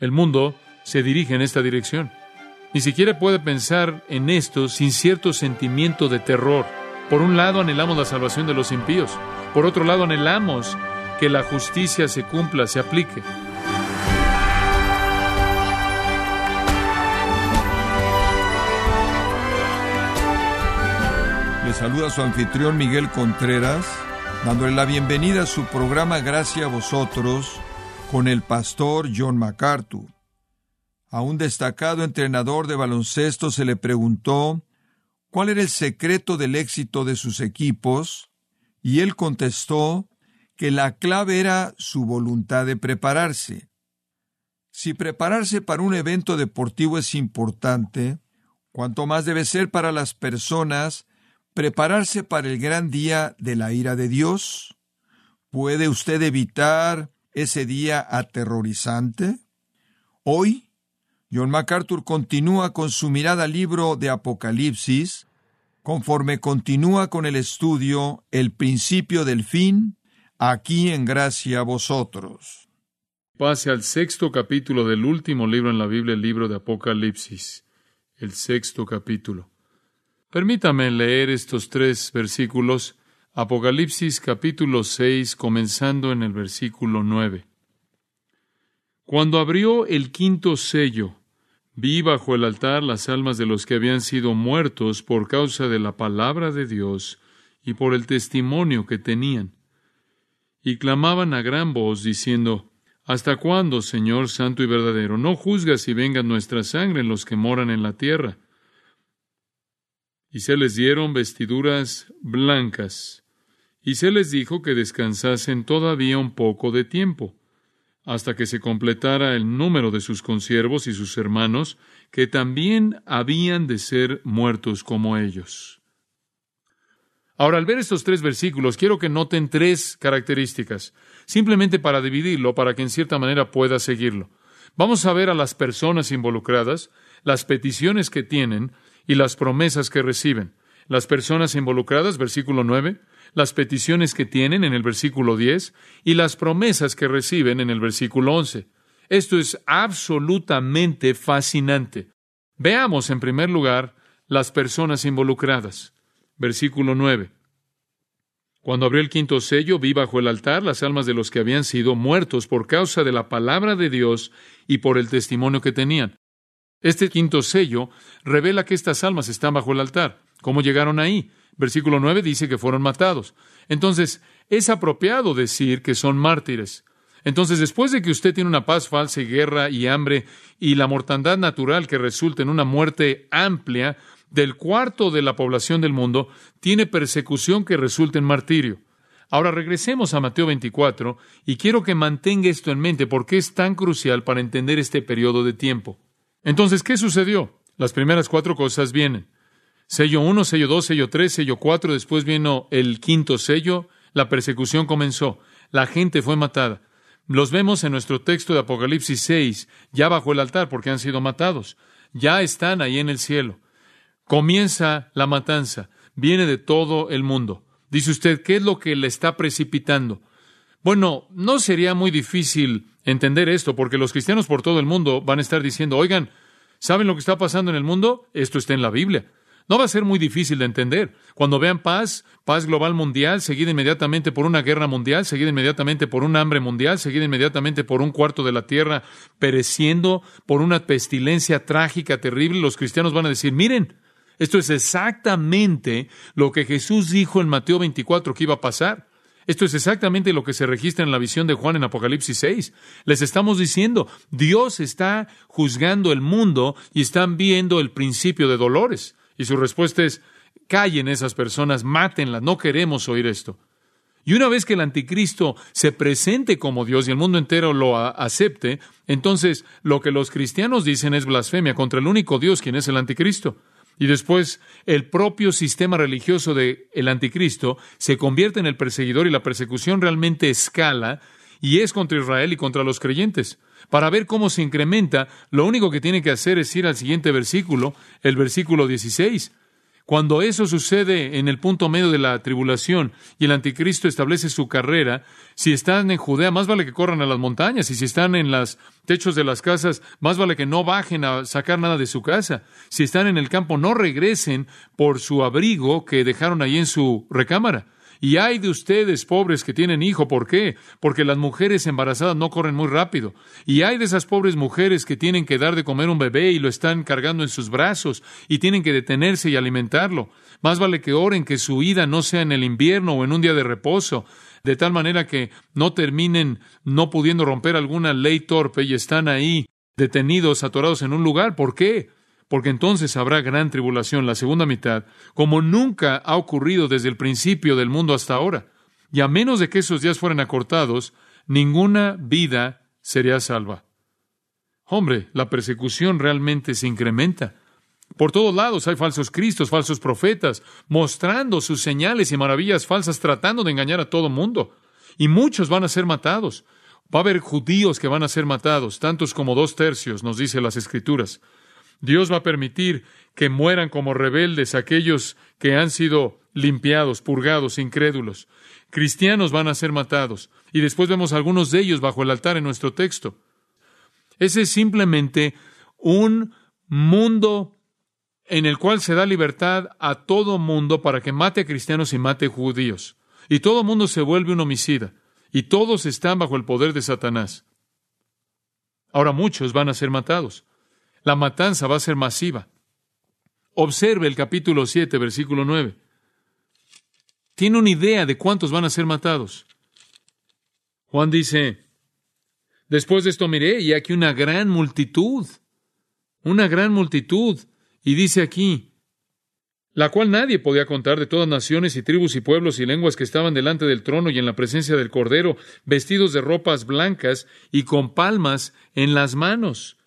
El mundo se dirige en esta dirección. Ni siquiera puede pensar en esto sin cierto sentimiento de terror. Por un lado anhelamos la salvación de los impíos, por otro lado anhelamos que la justicia se cumpla, se aplique. Le saluda su anfitrión Miguel Contreras, dándole la bienvenida a su programa Gracias a vosotros con el pastor John MacArthur. A un destacado entrenador de baloncesto se le preguntó cuál era el secreto del éxito de sus equipos, y él contestó que la clave era su voluntad de prepararse. Si prepararse para un evento deportivo es importante, cuanto más debe ser para las personas prepararse para el gran día de la ira de Dios. ¿Puede usted evitar ese día aterrorizante? Hoy, John MacArthur continúa con su mirada al libro de Apocalipsis, conforme continúa con el estudio El principio del fin, aquí en gracia a vosotros. Pase al sexto capítulo del último libro en la Biblia, el libro de Apocalipsis, el sexto capítulo. Permítame leer estos tres versículos Apocalipsis capítulo 6, comenzando en el versículo 9. Cuando abrió el quinto sello, vi bajo el altar las almas de los que habían sido muertos por causa de la palabra de Dios y por el testimonio que tenían. Y clamaban a gran voz diciendo, ¿Hasta cuándo, Señor Santo y verdadero, no juzgas y venga nuestra sangre en los que moran en la tierra? Y se les dieron vestiduras blancas y se les dijo que descansasen todavía un poco de tiempo, hasta que se completara el número de sus consiervos y sus hermanos, que también habían de ser muertos como ellos. Ahora, al ver estos tres versículos, quiero que noten tres características, simplemente para dividirlo, para que en cierta manera pueda seguirlo. Vamos a ver a las personas involucradas, las peticiones que tienen y las promesas que reciben. Las personas involucradas, versículo 9, las peticiones que tienen en el versículo 10 y las promesas que reciben en el versículo 11. Esto es absolutamente fascinante. Veamos en primer lugar las personas involucradas. Versículo 9. Cuando abrió el quinto sello, vi bajo el altar las almas de los que habían sido muertos por causa de la palabra de Dios y por el testimonio que tenían. Este quinto sello revela que estas almas están bajo el altar. ¿Cómo llegaron ahí? Versículo 9 dice que fueron matados. Entonces, es apropiado decir que son mártires. Entonces, después de que usted tiene una paz falsa y guerra y hambre y la mortandad natural que resulta en una muerte amplia del cuarto de la población del mundo, tiene persecución que resulta en martirio. Ahora regresemos a Mateo 24 y quiero que mantenga esto en mente porque es tan crucial para entender este periodo de tiempo. Entonces, ¿qué sucedió? Las primeras cuatro cosas vienen. Sello 1, sello 2, sello 3, sello 4, después vino el quinto sello, la persecución comenzó, la gente fue matada. Los vemos en nuestro texto de Apocalipsis 6, ya bajo el altar porque han sido matados, ya están ahí en el cielo. Comienza la matanza, viene de todo el mundo. Dice usted, ¿qué es lo que le está precipitando? Bueno, no sería muy difícil entender esto porque los cristianos por todo el mundo van a estar diciendo, oigan, ¿saben lo que está pasando en el mundo? Esto está en la Biblia. No va a ser muy difícil de entender. Cuando vean paz, paz global mundial, seguida inmediatamente por una guerra mundial, seguida inmediatamente por un hambre mundial, seguida inmediatamente por un cuarto de la tierra pereciendo, por una pestilencia trágica, terrible, los cristianos van a decir, miren, esto es exactamente lo que Jesús dijo en Mateo 24 que iba a pasar. Esto es exactamente lo que se registra en la visión de Juan en Apocalipsis 6. Les estamos diciendo, Dios está juzgando el mundo y están viendo el principio de dolores. Y su respuesta es, callen esas personas, mátenlas, no queremos oír esto. Y una vez que el anticristo se presente como Dios y el mundo entero lo acepte, entonces lo que los cristianos dicen es blasfemia contra el único Dios, quien es el anticristo. Y después el propio sistema religioso del el anticristo se convierte en el perseguidor y la persecución realmente escala y es contra Israel y contra los creyentes. Para ver cómo se incrementa, lo único que tiene que hacer es ir al siguiente versículo, el versículo 16. Cuando eso sucede en el punto medio de la tribulación y el anticristo establece su carrera, si están en Judea, más vale que corran a las montañas, y si están en los techos de las casas, más vale que no bajen a sacar nada de su casa. Si están en el campo, no regresen por su abrigo que dejaron ahí en su recámara. Y hay de ustedes, pobres, que tienen hijo. ¿Por qué? Porque las mujeres embarazadas no corren muy rápido. Y hay de esas pobres mujeres que tienen que dar de comer un bebé y lo están cargando en sus brazos y tienen que detenerse y alimentarlo. Más vale que oren que su ida no sea en el invierno o en un día de reposo, de tal manera que no terminen no pudiendo romper alguna ley torpe y están ahí detenidos, atorados en un lugar. ¿Por qué? Porque entonces habrá gran tribulación, la segunda mitad, como nunca ha ocurrido desde el principio del mundo hasta ahora. Y a menos de que esos días fueran acortados, ninguna vida sería salva. Hombre, la persecución realmente se incrementa. Por todos lados hay falsos cristos, falsos profetas, mostrando sus señales y maravillas falsas, tratando de engañar a todo mundo. Y muchos van a ser matados. Va a haber judíos que van a ser matados, tantos como dos tercios, nos dice las Escrituras. Dios va a permitir que mueran como rebeldes aquellos que han sido limpiados, purgados, incrédulos. Cristianos van a ser matados. Y después vemos algunos de ellos bajo el altar en nuestro texto. Ese es simplemente un mundo en el cual se da libertad a todo mundo para que mate a cristianos y mate a judíos. Y todo mundo se vuelve un homicida. Y todos están bajo el poder de Satanás. Ahora muchos van a ser matados. La matanza va a ser masiva. Observe el capítulo 7, versículo 9. Tiene una idea de cuántos van a ser matados. Juan dice, después de esto miré y aquí una gran multitud, una gran multitud, y dice aquí, la cual nadie podía contar de todas naciones y tribus y pueblos y lenguas que estaban delante del trono y en la presencia del Cordero, vestidos de ropas blancas y con palmas en las manos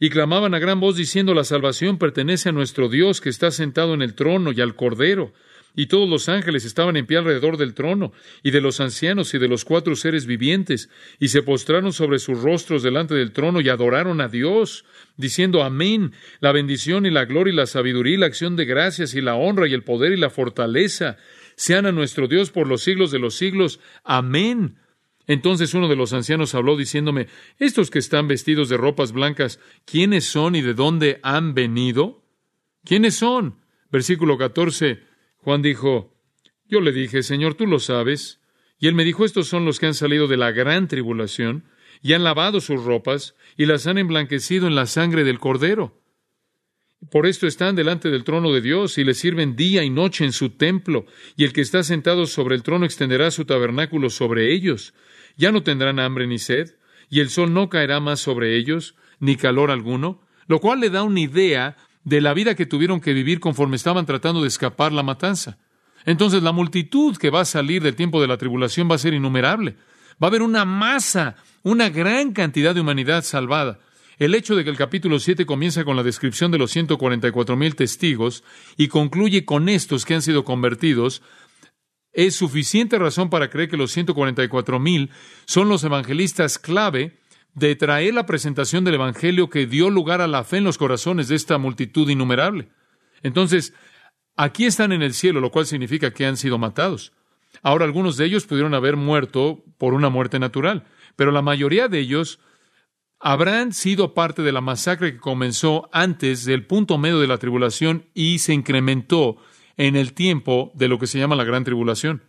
y clamaban a gran voz diciendo, la salvación pertenece a nuestro Dios que está sentado en el trono y al Cordero. Y todos los ángeles estaban en pie alrededor del trono, y de los ancianos y de los cuatro seres vivientes, y se postraron sobre sus rostros delante del trono y adoraron a Dios, diciendo Amén, la bendición y la gloria y la sabiduría y la acción de gracias y la honra y el poder y la fortaleza sean a nuestro Dios por los siglos de los siglos. Amén. Entonces uno de los ancianos habló diciéndome, estos que están vestidos de ropas blancas, ¿quiénes son y de dónde han venido? ¿Quiénes son? Versículo 14. Juan dijo, yo le dije, Señor, tú lo sabes. Y él me dijo, estos son los que han salido de la gran tribulación, y han lavado sus ropas, y las han emblanquecido en la sangre del Cordero. Por esto están delante del trono de Dios y le sirven día y noche en su templo, y el que está sentado sobre el trono extenderá su tabernáculo sobre ellos. Ya no tendrán hambre ni sed, y el sol no caerá más sobre ellos, ni calor alguno, lo cual le da una idea de la vida que tuvieron que vivir conforme estaban tratando de escapar la matanza. Entonces la multitud que va a salir del tiempo de la tribulación va a ser innumerable. Va a haber una masa, una gran cantidad de humanidad salvada. El hecho de que el capítulo 7 comienza con la descripción de los 144 mil testigos y concluye con estos que han sido convertidos es suficiente razón para creer que los 144 mil son los evangelistas clave de traer la presentación del Evangelio que dio lugar a la fe en los corazones de esta multitud innumerable. Entonces, aquí están en el cielo, lo cual significa que han sido matados. Ahora, algunos de ellos pudieron haber muerto por una muerte natural, pero la mayoría de ellos habrán sido parte de la masacre que comenzó antes del punto medio de la tribulación y se incrementó en el tiempo de lo que se llama la gran tribulación.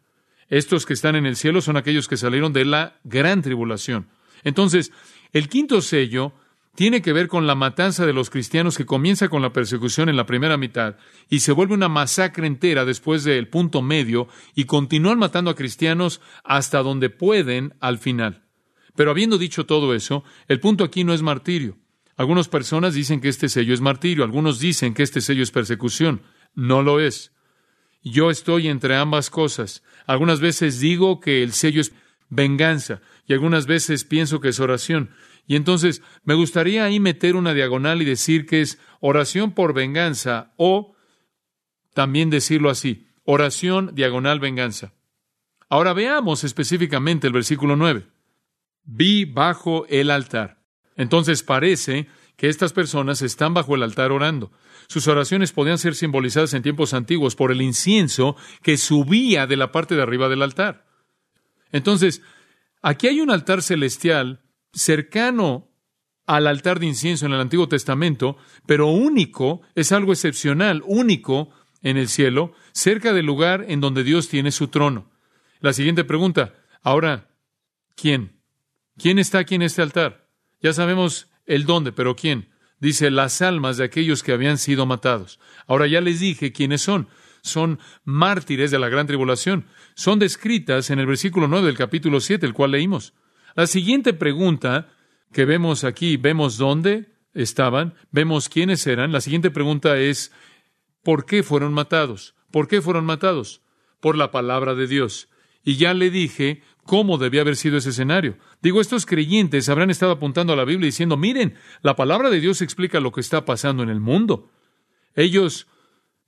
Estos que están en el cielo son aquellos que salieron de la gran tribulación. Entonces, el quinto sello tiene que ver con la matanza de los cristianos que comienza con la persecución en la primera mitad y se vuelve una masacre entera después del punto medio y continúan matando a cristianos hasta donde pueden al final. Pero habiendo dicho todo eso, el punto aquí no es martirio. Algunas personas dicen que este sello es martirio, algunos dicen que este sello es persecución. No lo es. Yo estoy entre ambas cosas. Algunas veces digo que el sello es venganza y algunas veces pienso que es oración. Y entonces me gustaría ahí meter una diagonal y decir que es oración por venganza o también decirlo así, oración diagonal venganza. Ahora veamos específicamente el versículo 9. Vi bajo el altar. Entonces parece que estas personas están bajo el altar orando. Sus oraciones podían ser simbolizadas en tiempos antiguos por el incienso que subía de la parte de arriba del altar. Entonces, aquí hay un altar celestial cercano al altar de incienso en el Antiguo Testamento, pero único, es algo excepcional, único en el cielo, cerca del lugar en donde Dios tiene su trono. La siguiente pregunta, ahora, ¿quién? ¿Quién está aquí en este altar? Ya sabemos el dónde, pero ¿quién? Dice las almas de aquellos que habían sido matados. Ahora ya les dije quiénes son. Son mártires de la gran tribulación. Son descritas en el versículo 9 del capítulo 7, el cual leímos. La siguiente pregunta que vemos aquí, vemos dónde estaban, vemos quiénes eran. La siguiente pregunta es, ¿por qué fueron matados? ¿Por qué fueron matados? Por la palabra de Dios. Y ya le dije cómo debía haber sido ese escenario. Digo, estos creyentes habrán estado apuntando a la Biblia diciendo, miren, la palabra de Dios explica lo que está pasando en el mundo. Ellos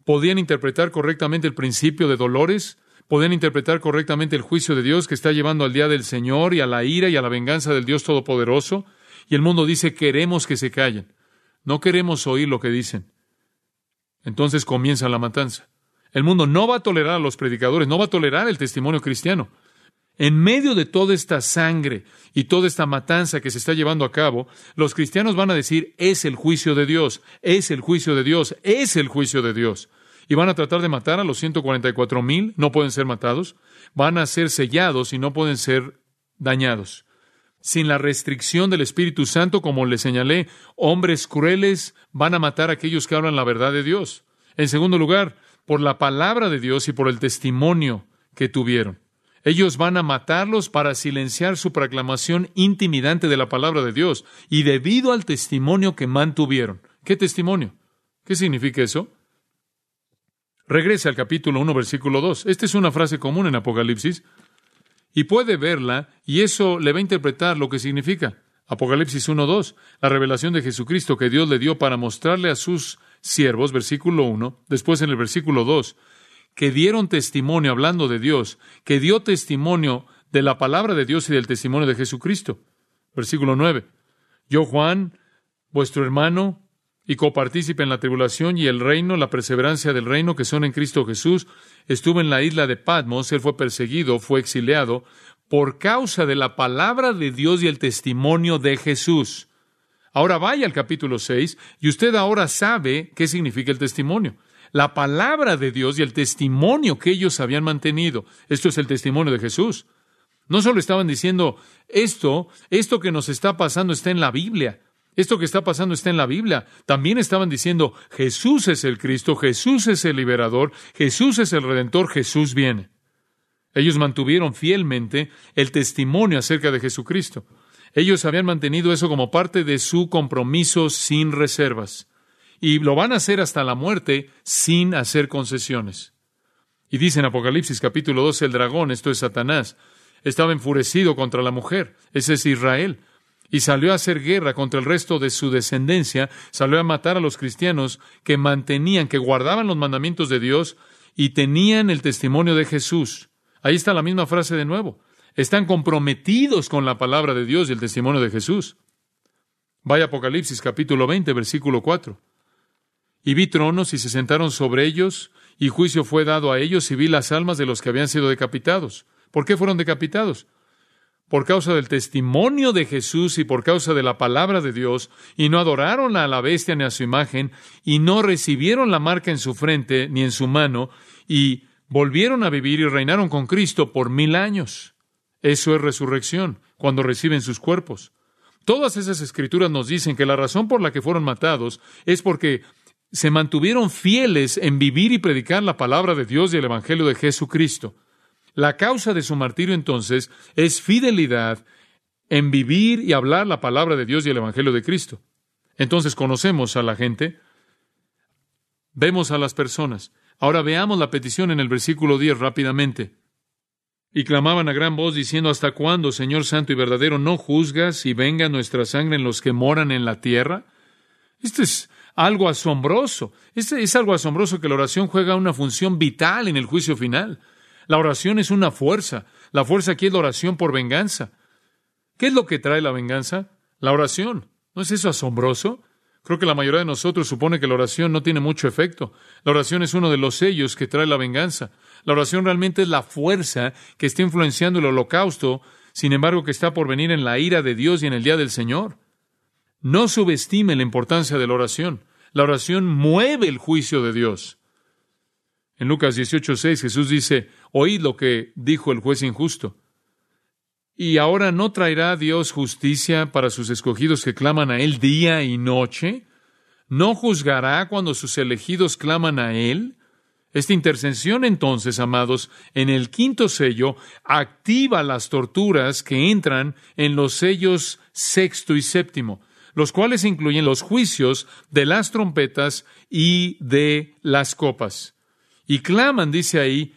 podían interpretar correctamente el principio de dolores, podían interpretar correctamente el juicio de Dios que está llevando al día del Señor y a la ira y a la venganza del Dios Todopoderoso. Y el mundo dice, queremos que se callen. No queremos oír lo que dicen. Entonces comienza la matanza. El mundo no va a tolerar a los predicadores, no va a tolerar el testimonio cristiano. En medio de toda esta sangre y toda esta matanza que se está llevando a cabo, los cristianos van a decir, es el juicio de Dios, es el juicio de Dios, es el juicio de Dios. Y van a tratar de matar a los 144 mil, no pueden ser matados, van a ser sellados y no pueden ser dañados. Sin la restricción del Espíritu Santo, como le señalé, hombres crueles van a matar a aquellos que hablan la verdad de Dios. En segundo lugar, por la palabra de Dios y por el testimonio que tuvieron. Ellos van a matarlos para silenciar su proclamación intimidante de la palabra de Dios y debido al testimonio que mantuvieron. ¿Qué testimonio? ¿Qué significa eso? Regrese al capítulo 1, versículo 2. Esta es una frase común en Apocalipsis y puede verla y eso le va a interpretar lo que significa. Apocalipsis 1, 2, la revelación de Jesucristo que Dios le dio para mostrarle a sus siervos, versículo 1, después en el versículo 2, que dieron testimonio hablando de Dios, que dio testimonio de la palabra de Dios y del testimonio de Jesucristo. Versículo 9. Yo, Juan, vuestro hermano, y copartícipe en la tribulación y el reino, la perseverancia del reino que son en Cristo Jesús, estuve en la isla de Patmos, él fue perseguido, fue exiliado, por causa de la palabra de Dios y el testimonio de Jesús. Ahora vaya al capítulo 6 y usted ahora sabe qué significa el testimonio la palabra de Dios y el testimonio que ellos habían mantenido. Esto es el testimonio de Jesús. No solo estaban diciendo esto, esto que nos está pasando está en la Biblia. Esto que está pasando está en la Biblia. También estaban diciendo Jesús es el Cristo, Jesús es el liberador, Jesús es el redentor, Jesús viene. Ellos mantuvieron fielmente el testimonio acerca de Jesucristo. Ellos habían mantenido eso como parte de su compromiso sin reservas y lo van a hacer hasta la muerte sin hacer concesiones. Y dice en Apocalipsis capítulo 12, el dragón, esto es Satanás, estaba enfurecido contra la mujer, ese es Israel, y salió a hacer guerra contra el resto de su descendencia, salió a matar a los cristianos que mantenían, que guardaban los mandamientos de Dios y tenían el testimonio de Jesús. Ahí está la misma frase de nuevo. Están comprometidos con la palabra de Dios y el testimonio de Jesús. Vaya Apocalipsis capítulo 20, versículo 4. Y vi tronos y se sentaron sobre ellos, y juicio fue dado a ellos, y vi las almas de los que habían sido decapitados. ¿Por qué fueron decapitados? Por causa del testimonio de Jesús y por causa de la palabra de Dios, y no adoraron a la bestia ni a su imagen, y no recibieron la marca en su frente ni en su mano, y volvieron a vivir y reinaron con Cristo por mil años. Eso es resurrección, cuando reciben sus cuerpos. Todas esas escrituras nos dicen que la razón por la que fueron matados es porque se mantuvieron fieles en vivir y predicar la palabra de Dios y el Evangelio de Jesucristo. La causa de su martirio entonces es fidelidad en vivir y hablar la palabra de Dios y el Evangelio de Cristo. Entonces conocemos a la gente, vemos a las personas. Ahora veamos la petición en el versículo 10 rápidamente. Y clamaban a gran voz diciendo, ¿Hasta cuándo, Señor Santo y verdadero, no juzgas y venga nuestra sangre en los que moran en la tierra? Esto es algo asombroso. Es, es algo asombroso que la oración juega una función vital en el juicio final. La oración es una fuerza. La fuerza aquí es la oración por venganza. ¿Qué es lo que trae la venganza? La oración. ¿No es eso asombroso? Creo que la mayoría de nosotros supone que la oración no tiene mucho efecto. La oración es uno de los sellos que trae la venganza. La oración realmente es la fuerza que está influenciando el holocausto, sin embargo que está por venir en la ira de Dios y en el día del Señor. No subestime la importancia de la oración. La oración mueve el juicio de Dios. En Lucas 18:6 Jesús dice, oíd lo que dijo el juez injusto. ¿Y ahora no traerá Dios justicia para sus escogidos que claman a Él día y noche? ¿No juzgará cuando sus elegidos claman a Él? Esta intercesión entonces, amados, en el quinto sello, activa las torturas que entran en los sellos sexto y séptimo, los cuales incluyen los juicios de las trompetas y de las copas. Y claman, dice ahí,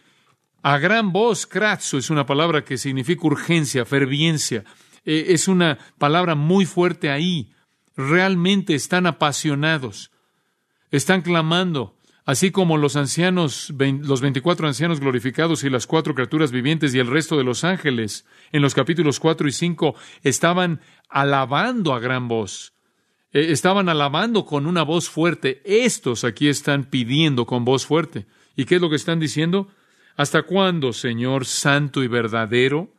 a gran voz, kratzo es una palabra que significa urgencia, ferviencia. Eh, es una palabra muy fuerte ahí. Realmente están apasionados. Están clamando, así como los ancianos, los 24 ancianos glorificados y las cuatro criaturas vivientes y el resto de los ángeles, en los capítulos 4 y 5, estaban alabando a gran voz. Eh, estaban alabando con una voz fuerte. Estos aquí están pidiendo con voz fuerte. ¿Y qué es lo que están diciendo? ¿Hasta cuándo, Señor santo y verdadero?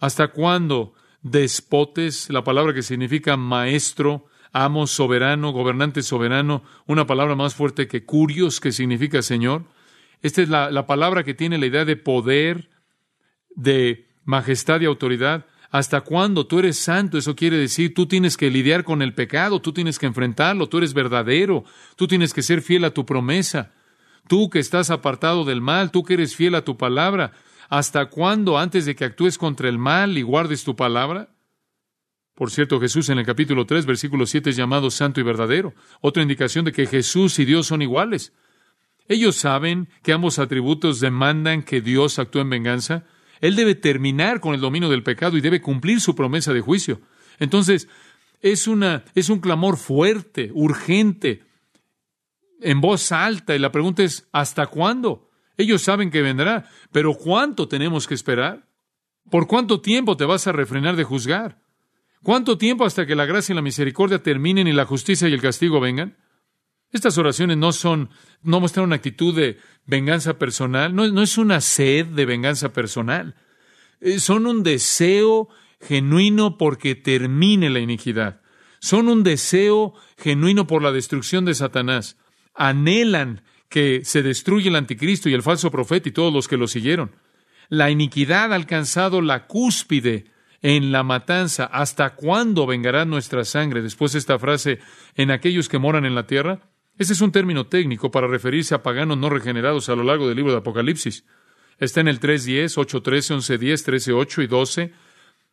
¿Hasta cuándo despotes, la palabra que significa maestro, amo soberano, gobernante soberano, una palabra más fuerte que curios, que significa Señor? Esta es la, la palabra que tiene la idea de poder, de majestad y autoridad. ¿Hasta cuándo? Tú eres santo, eso quiere decir, tú tienes que lidiar con el pecado, tú tienes que enfrentarlo, tú eres verdadero, tú tienes que ser fiel a tu promesa. Tú que estás apartado del mal, tú que eres fiel a tu palabra, ¿hasta cuándo antes de que actúes contra el mal y guardes tu palabra? Por cierto, Jesús en el capítulo 3, versículo 7 es llamado santo y verdadero, otra indicación de que Jesús y Dios son iguales. Ellos saben que ambos atributos demandan que Dios actúe en venganza. Él debe terminar con el dominio del pecado y debe cumplir su promesa de juicio. Entonces, es, una, es un clamor fuerte, urgente, en voz alta y la pregunta es, ¿hasta cuándo? Ellos saben que vendrá, pero ¿cuánto tenemos que esperar? ¿Por cuánto tiempo te vas a refrenar de juzgar? ¿Cuánto tiempo hasta que la gracia y la misericordia terminen y la justicia y el castigo vengan? Estas oraciones no son, no muestran una actitud de venganza personal, no, no es una sed de venganza personal, eh, son un deseo genuino porque termine la iniquidad, son un deseo genuino por la destrucción de Satanás, anhelan que se destruya el anticristo y el falso profeta y todos los que lo siguieron. La iniquidad ha alcanzado la cúspide en la matanza. ¿Hasta cuándo vengará nuestra sangre? Después de esta frase, en aquellos que moran en la tierra. Ese es un término técnico para referirse a paganos no regenerados a lo largo del libro de Apocalipsis. Está en el 3.10, 8.13, 11.10, 13.8 y 12,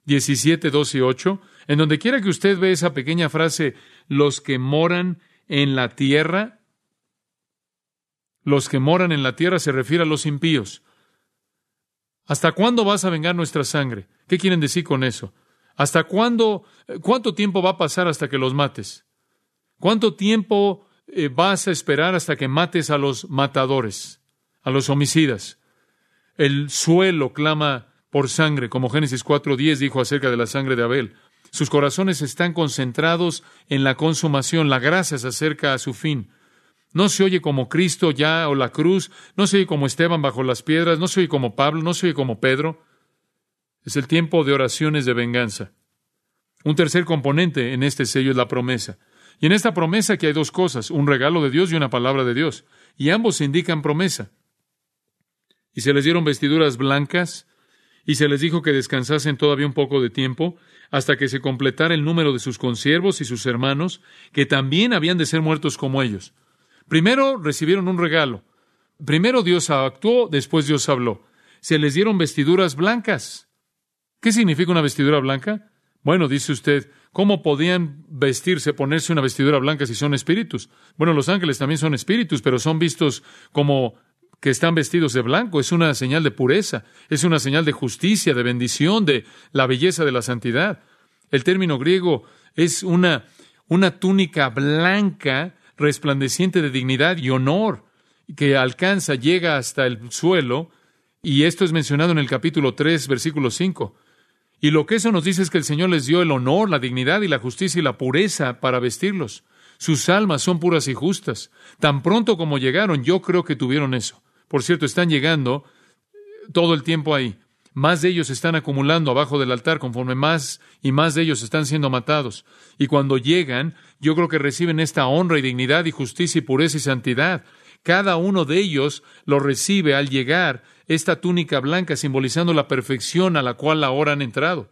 17, 12 y 8. En donde quiera que usted ve esa pequeña frase, los que moran en la tierra, los que moran en la tierra se refiere a los impíos. ¿Hasta cuándo vas a vengar nuestra sangre? ¿Qué quieren decir con eso? ¿Hasta cuándo, cuánto tiempo va a pasar hasta que los mates? ¿Cuánto tiempo eh, vas a esperar hasta que mates a los matadores, a los homicidas? El suelo clama por sangre, como Génesis 4.10 dijo acerca de la sangre de Abel. Sus corazones están concentrados en la consumación, la gracia se acerca a su fin. No se oye como Cristo ya o la cruz, no se oye como Esteban bajo las piedras, no se oye como Pablo, no se oye como Pedro. Es el tiempo de oraciones de venganza. Un tercer componente en este sello es la promesa. Y en esta promesa que hay dos cosas, un regalo de Dios y una palabra de Dios. Y ambos indican promesa. Y se les dieron vestiduras blancas, y se les dijo que descansasen todavía un poco de tiempo, hasta que se completara el número de sus consiervos y sus hermanos, que también habían de ser muertos como ellos. Primero recibieron un regalo. Primero Dios actuó, después Dios habló. Se les dieron vestiduras blancas. ¿Qué significa una vestidura blanca? Bueno, dice usted, ¿cómo podían vestirse, ponerse una vestidura blanca si son espíritus? Bueno, los ángeles también son espíritus, pero son vistos como que están vestidos de blanco. Es una señal de pureza, es una señal de justicia, de bendición, de la belleza de la santidad. El término griego es una, una túnica blanca resplandeciente de dignidad y honor que alcanza, llega hasta el suelo, y esto es mencionado en el capítulo 3, versículo 5. Y lo que eso nos dice es que el Señor les dio el honor, la dignidad y la justicia y la pureza para vestirlos. Sus almas son puras y justas. Tan pronto como llegaron, yo creo que tuvieron eso. Por cierto, están llegando todo el tiempo ahí. Más de ellos están acumulando abajo del altar conforme más y más de ellos están siendo matados. Y cuando llegan, yo creo que reciben esta honra y dignidad y justicia y pureza y santidad. Cada uno de ellos lo recibe al llegar esta túnica blanca simbolizando la perfección a la cual ahora han entrado.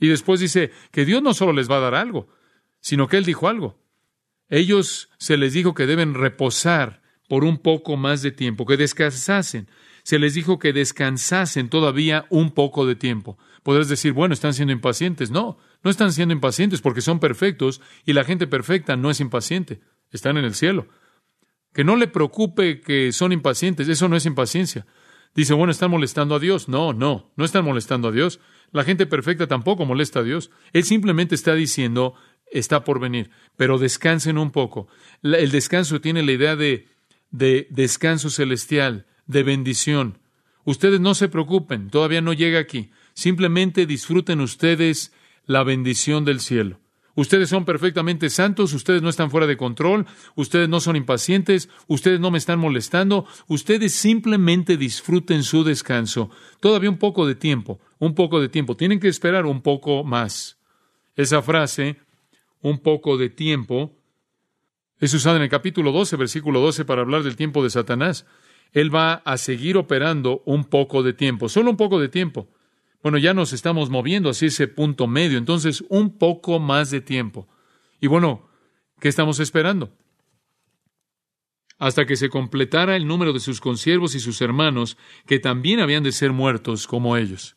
Y después dice que Dios no solo les va a dar algo, sino que Él dijo algo. Ellos se les dijo que deben reposar por un poco más de tiempo, que descansasen. Se les dijo que descansasen todavía un poco de tiempo. Podrás decir, bueno, están siendo impacientes. No, no están siendo impacientes porque son perfectos y la gente perfecta no es impaciente. Están en el cielo. Que no le preocupe que son impacientes, eso no es impaciencia. Dice, bueno, están molestando a Dios. No, no, no están molestando a Dios. La gente perfecta tampoco molesta a Dios. Él simplemente está diciendo, está por venir, pero descansen un poco. El descanso tiene la idea de, de descanso celestial, de bendición. Ustedes no se preocupen, todavía no llega aquí. Simplemente disfruten ustedes la bendición del cielo. Ustedes son perfectamente santos, ustedes no están fuera de control, ustedes no son impacientes, ustedes no me están molestando, ustedes simplemente disfruten su descanso. Todavía un poco de tiempo, un poco de tiempo. Tienen que esperar un poco más. Esa frase, un poco de tiempo, es usada en el capítulo 12, versículo 12, para hablar del tiempo de Satanás. Él va a seguir operando un poco de tiempo, solo un poco de tiempo. Bueno, ya nos estamos moviendo hacia ese punto medio, entonces un poco más de tiempo. Y bueno, ¿qué estamos esperando? Hasta que se completara el número de sus consiervos y sus hermanos, que también habían de ser muertos como ellos.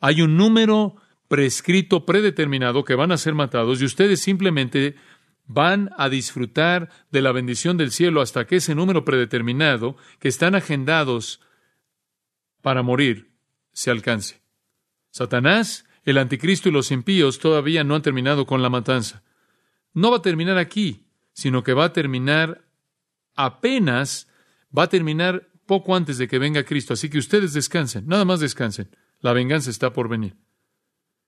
Hay un número prescrito, predeterminado, que van a ser matados, y ustedes simplemente van a disfrutar de la bendición del cielo hasta que ese número predeterminado, que están agendados para morir, se alcance. Satanás, el anticristo y los impíos todavía no han terminado con la matanza. No va a terminar aquí, sino que va a terminar apenas, va a terminar poco antes de que venga Cristo. Así que ustedes descansen, nada más descansen. La venganza está por venir.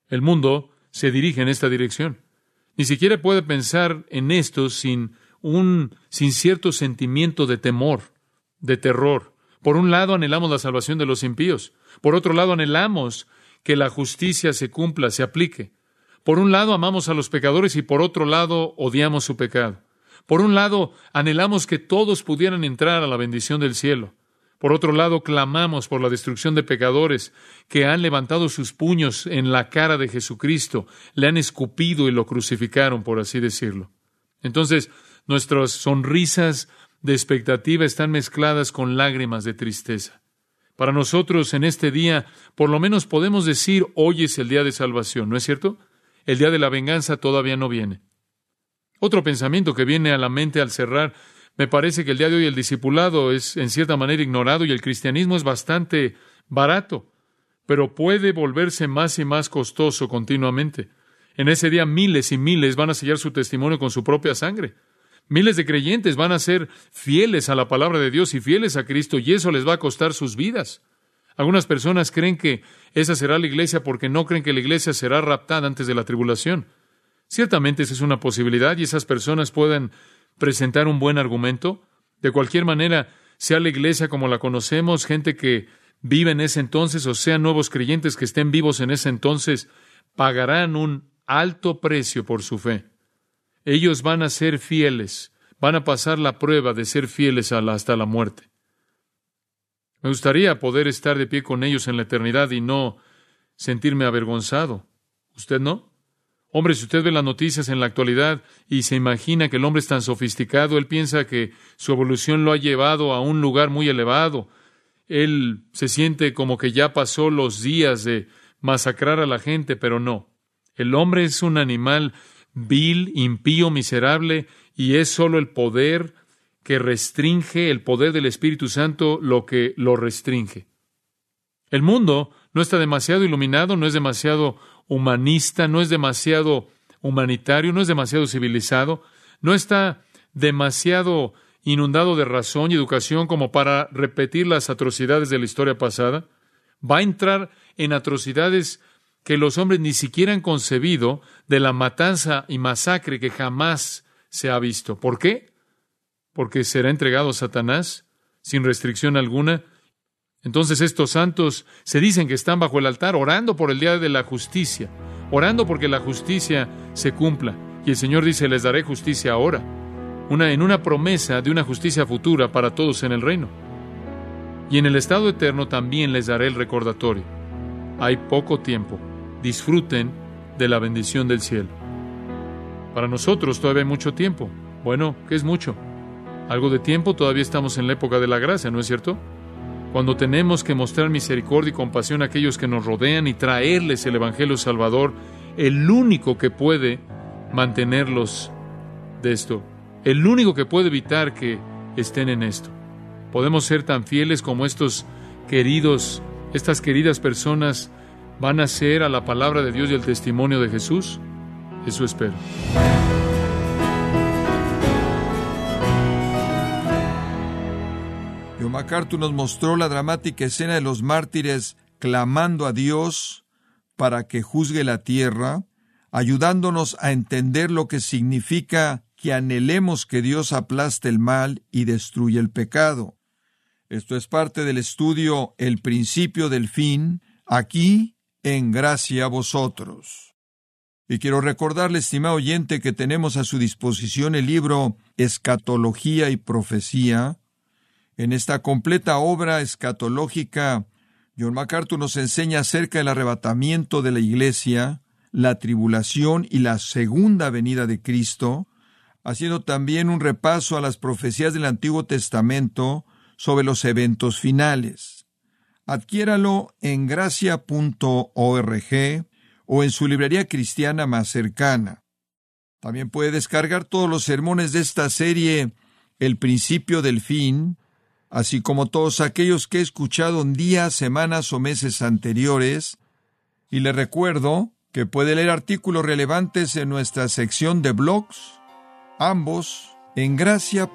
El mundo se dirige en esta dirección. Ni siquiera puede pensar en esto sin un sin cierto sentimiento de temor, de terror. Por un lado anhelamos la salvación de los impíos, por otro lado anhelamos que la justicia se cumpla, se aplique. Por un lado amamos a los pecadores y por otro lado odiamos su pecado. Por un lado anhelamos que todos pudieran entrar a la bendición del cielo. Por otro lado clamamos por la destrucción de pecadores que han levantado sus puños en la cara de Jesucristo, le han escupido y lo crucificaron, por así decirlo. Entonces, nuestras sonrisas de expectativa están mezcladas con lágrimas de tristeza. Para nosotros en este día, por lo menos podemos decir, hoy es el día de salvación, ¿no es cierto? El día de la venganza todavía no viene. Otro pensamiento que viene a la mente al cerrar, me parece que el día de hoy el discipulado es en cierta manera ignorado y el cristianismo es bastante barato, pero puede volverse más y más costoso continuamente. En ese día miles y miles van a sellar su testimonio con su propia sangre. Miles de creyentes van a ser fieles a la palabra de Dios y fieles a Cristo y eso les va a costar sus vidas. Algunas personas creen que esa será la iglesia porque no creen que la iglesia será raptada antes de la tribulación. Ciertamente esa es una posibilidad y esas personas pueden presentar un buen argumento. De cualquier manera, sea la iglesia como la conocemos, gente que vive en ese entonces o sean nuevos creyentes que estén vivos en ese entonces, pagarán un alto precio por su fe. Ellos van a ser fieles, van a pasar la prueba de ser fieles hasta la muerte. Me gustaría poder estar de pie con ellos en la eternidad y no sentirme avergonzado. ¿Usted no? Hombre, si usted ve las noticias en la actualidad y se imagina que el hombre es tan sofisticado, él piensa que su evolución lo ha llevado a un lugar muy elevado. Él se siente como que ya pasó los días de masacrar a la gente, pero no. El hombre es un animal vil, impío, miserable, y es solo el poder que restringe, el poder del Espíritu Santo lo que lo restringe. El mundo no está demasiado iluminado, no es demasiado humanista, no es demasiado humanitario, no es demasiado civilizado, no está demasiado inundado de razón y educación como para repetir las atrocidades de la historia pasada. Va a entrar en atrocidades que los hombres ni siquiera han concebido de la matanza y masacre que jamás se ha visto. ¿Por qué? Porque será entregado a Satanás sin restricción alguna. Entonces estos santos se dicen que están bajo el altar orando por el día de la justicia, orando porque la justicia se cumpla. Y el Señor dice, les daré justicia ahora, una, en una promesa de una justicia futura para todos en el reino. Y en el estado eterno también les daré el recordatorio. Hay poco tiempo. Disfruten de la bendición del cielo. Para nosotros todavía hay mucho tiempo. Bueno, ¿qué es mucho? Algo de tiempo todavía estamos en la época de la gracia, ¿no es cierto? Cuando tenemos que mostrar misericordia y compasión a aquellos que nos rodean y traerles el Evangelio Salvador, el único que puede mantenerlos de esto, el único que puede evitar que estén en esto. Podemos ser tan fieles como estos queridos, estas queridas personas van a ser a la palabra de Dios y el testimonio de Jesús. Eso espero. John MacArthur nos mostró la dramática escena de los mártires clamando a Dios para que juzgue la tierra, ayudándonos a entender lo que significa que anhelemos que Dios aplaste el mal y destruya el pecado. Esto es parte del estudio El principio del fin, aquí en gracia a vosotros. Y quiero recordarle, estimado oyente, que tenemos a su disposición el libro Escatología y Profecía. En esta completa obra escatológica, John MacArthur nos enseña acerca del arrebatamiento de la Iglesia, la tribulación y la segunda venida de Cristo, haciendo también un repaso a las profecías del Antiguo Testamento sobre los eventos finales. Adquiéralo en gracia.org o en su librería cristiana más cercana. También puede descargar todos los sermones de esta serie El principio del fin, así como todos aquellos que he escuchado en días, semanas o meses anteriores, y le recuerdo que puede leer artículos relevantes en nuestra sección de blogs ambos en gracia.org.